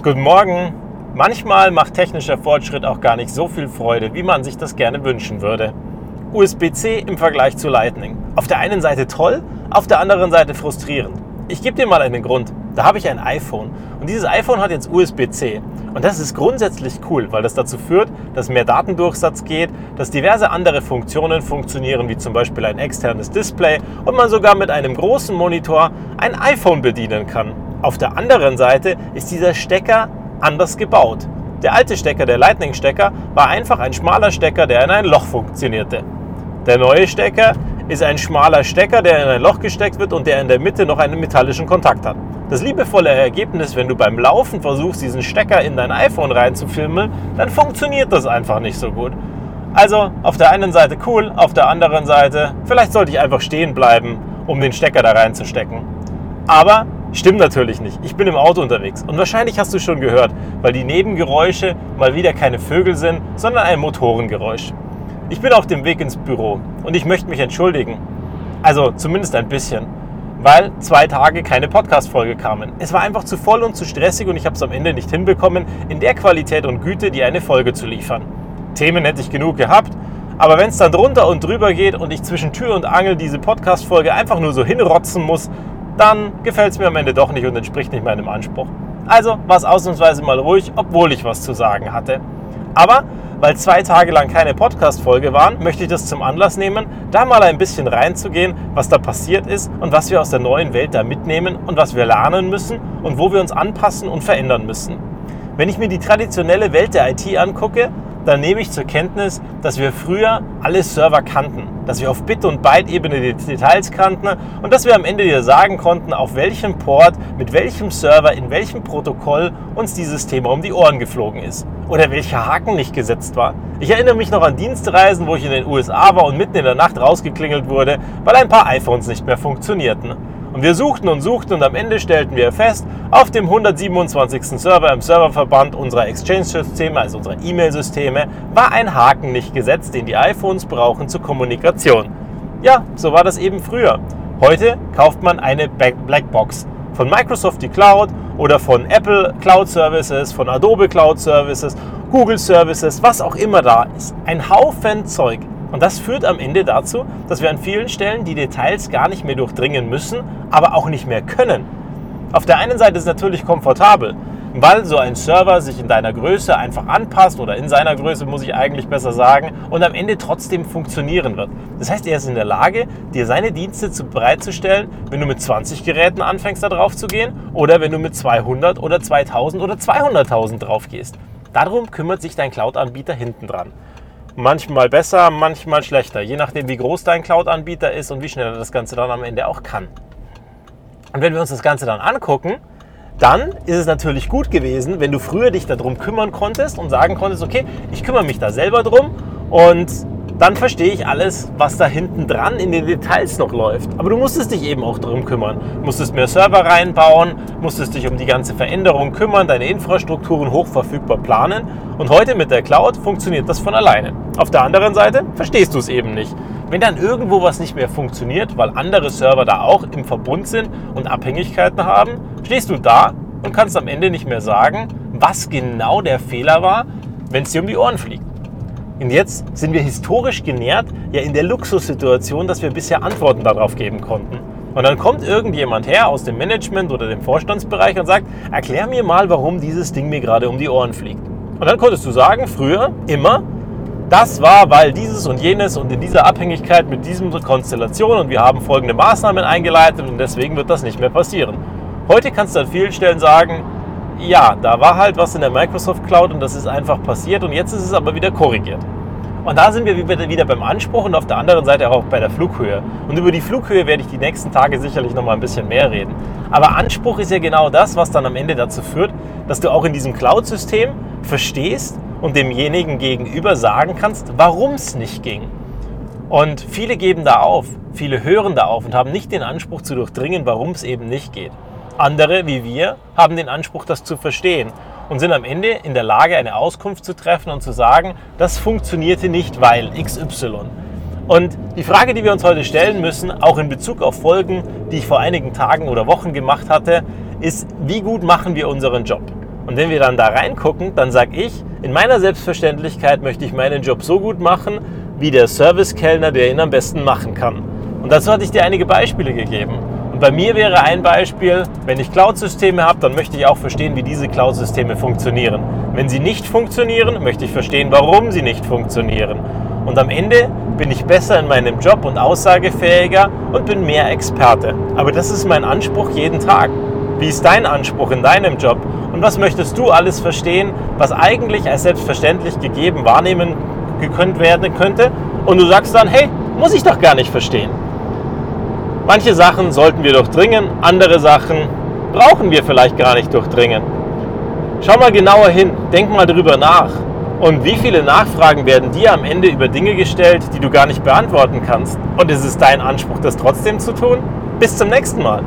Guten Morgen. Manchmal macht technischer Fortschritt auch gar nicht so viel Freude, wie man sich das gerne wünschen würde. USB-C im Vergleich zu Lightning. Auf der einen Seite toll, auf der anderen Seite frustrierend. Ich gebe dir mal einen Grund. Da habe ich ein iPhone und dieses iPhone hat jetzt USB-C. Und das ist grundsätzlich cool, weil das dazu führt, dass mehr Datendurchsatz geht, dass diverse andere Funktionen funktionieren, wie zum Beispiel ein externes Display und man sogar mit einem großen Monitor ein iPhone bedienen kann. Auf der anderen Seite ist dieser Stecker anders gebaut. Der alte Stecker, der Lightning-Stecker, war einfach ein schmaler Stecker, der in ein Loch funktionierte. Der neue Stecker ist ein schmaler Stecker, der in ein Loch gesteckt wird und der in der Mitte noch einen metallischen Kontakt hat. Das liebevolle Ergebnis, wenn du beim Laufen versuchst, diesen Stecker in dein iPhone reinzufilmen, dann funktioniert das einfach nicht so gut. Also auf der einen Seite cool, auf der anderen Seite, vielleicht sollte ich einfach stehen bleiben, um den Stecker da reinzustecken. Aber Stimmt natürlich nicht. Ich bin im Auto unterwegs und wahrscheinlich hast du schon gehört, weil die Nebengeräusche mal wieder keine Vögel sind, sondern ein Motorengeräusch. Ich bin auf dem Weg ins Büro und ich möchte mich entschuldigen. Also zumindest ein bisschen, weil zwei Tage keine Podcast-Folge kamen. Es war einfach zu voll und zu stressig und ich habe es am Ende nicht hinbekommen, in der Qualität und Güte die eine Folge zu liefern. Themen hätte ich genug gehabt, aber wenn es dann drunter und drüber geht und ich zwischen Tür und Angel diese Podcast-Folge einfach nur so hinrotzen muss, dann gefällt es mir am Ende doch nicht und entspricht nicht meinem Anspruch. Also war es ausnahmsweise mal ruhig, obwohl ich was zu sagen hatte. Aber weil zwei Tage lang keine Podcast-Folge waren, möchte ich das zum Anlass nehmen, da mal ein bisschen reinzugehen, was da passiert ist und was wir aus der neuen Welt da mitnehmen und was wir lernen müssen und wo wir uns anpassen und verändern müssen. Wenn ich mir die traditionelle Welt der IT angucke, dann nehme ich zur Kenntnis, dass wir früher alle Server kannten, dass wir auf Bit- und Byte-Ebene die Details kannten und dass wir am Ende dir sagen konnten, auf welchem Port, mit welchem Server, in welchem Protokoll uns dieses Thema um die Ohren geflogen ist oder welcher Haken nicht gesetzt war. Ich erinnere mich noch an Dienstreisen, wo ich in den USA war und mitten in der Nacht rausgeklingelt wurde, weil ein paar iPhones nicht mehr funktionierten. Und wir suchten und suchten und am Ende stellten wir fest, auf dem 127. Server im Serververband unserer Exchange-Systeme, also unserer E-Mail-Systeme, war ein Haken nicht gesetzt, den die iPhones brauchen zur Kommunikation. Ja, so war das eben früher. Heute kauft man eine Blackbox. Von Microsoft die Cloud oder von Apple Cloud Services, von Adobe Cloud Services, Google Services, was auch immer da ist. Ein Haufen Zeug. Und das führt am Ende dazu, dass wir an vielen Stellen die Details gar nicht mehr durchdringen müssen, aber auch nicht mehr können. Auf der einen Seite ist es natürlich komfortabel, weil so ein Server sich in deiner Größe einfach anpasst oder in seiner Größe, muss ich eigentlich besser sagen, und am Ende trotzdem funktionieren wird. Das heißt, er ist in der Lage, dir seine Dienste zu bereitzustellen, wenn du mit 20 Geräten anfängst, da drauf zu gehen oder wenn du mit 200 oder 2000 oder 200.000 drauf gehst. Darum kümmert sich dein Cloud-Anbieter hinten dran. Manchmal besser, manchmal schlechter, je nachdem, wie groß dein Cloud-Anbieter ist und wie schnell er das Ganze dann am Ende auch kann. Und wenn wir uns das Ganze dann angucken, dann ist es natürlich gut gewesen, wenn du früher dich darum kümmern konntest und sagen konntest, okay, ich kümmere mich da selber drum und dann verstehe ich alles, was da hinten dran in den Details noch läuft. Aber du musstest dich eben auch darum kümmern. Musstest mehr Server reinbauen, musstest dich um die ganze Veränderung kümmern, deine Infrastrukturen hochverfügbar planen. Und heute mit der Cloud funktioniert das von alleine. Auf der anderen Seite verstehst du es eben nicht. Wenn dann irgendwo was nicht mehr funktioniert, weil andere Server da auch im Verbund sind und Abhängigkeiten haben, stehst du da und kannst am Ende nicht mehr sagen, was genau der Fehler war, wenn es dir um die Ohren fliegt. Und jetzt sind wir historisch genährt ja in der Luxussituation, dass wir bisher Antworten darauf geben konnten. Und dann kommt irgendjemand her aus dem Management oder dem Vorstandsbereich und sagt, erklär mir mal, warum dieses Ding mir gerade um die Ohren fliegt. Und dann konntest du sagen, früher immer, das war, weil dieses und jenes und in dieser Abhängigkeit mit diesem Konstellation und wir haben folgende Maßnahmen eingeleitet und deswegen wird das nicht mehr passieren. Heute kannst du an vielen Stellen sagen, ja, da war halt was in der Microsoft Cloud und das ist einfach passiert und jetzt ist es aber wieder korrigiert. Und da sind wir wieder beim Anspruch und auf der anderen Seite auch bei der Flughöhe. Und über die Flughöhe werde ich die nächsten Tage sicherlich noch mal ein bisschen mehr reden. Aber Anspruch ist ja genau das, was dann am Ende dazu führt, dass du auch in diesem Cloud-System verstehst und demjenigen gegenüber sagen kannst, warum es nicht ging. Und viele geben da auf, viele hören da auf und haben nicht den Anspruch zu durchdringen, warum es eben nicht geht. Andere, wie wir, haben den Anspruch, das zu verstehen und sind am Ende in der Lage, eine Auskunft zu treffen und zu sagen, das funktionierte nicht, weil XY. Und die Frage, die wir uns heute stellen müssen, auch in Bezug auf Folgen, die ich vor einigen Tagen oder Wochen gemacht hatte, ist, wie gut machen wir unseren Job? Und wenn wir dann da reingucken, dann sage ich, in meiner Selbstverständlichkeit möchte ich meinen Job so gut machen, wie der Servicekellner, der ihn am besten machen kann. Und dazu hatte ich dir einige Beispiele gegeben. Und bei mir wäre ein Beispiel, wenn ich Cloud-Systeme habe, dann möchte ich auch verstehen, wie diese Cloud-Systeme funktionieren. Wenn sie nicht funktionieren, möchte ich verstehen, warum sie nicht funktionieren. Und am Ende bin ich besser in meinem Job und aussagefähiger und bin mehr Experte. Aber das ist mein Anspruch jeden Tag. Wie ist dein Anspruch in deinem Job? Und was möchtest du alles verstehen, was eigentlich als selbstverständlich gegeben wahrnehmen gekönnt werden könnte? Und du sagst dann, hey, muss ich doch gar nicht verstehen. Manche Sachen sollten wir durchdringen, andere Sachen brauchen wir vielleicht gar nicht durchdringen. Schau mal genauer hin, denk mal drüber nach. Und wie viele Nachfragen werden dir am Ende über Dinge gestellt, die du gar nicht beantworten kannst? Und ist es dein Anspruch, das trotzdem zu tun? Bis zum nächsten Mal.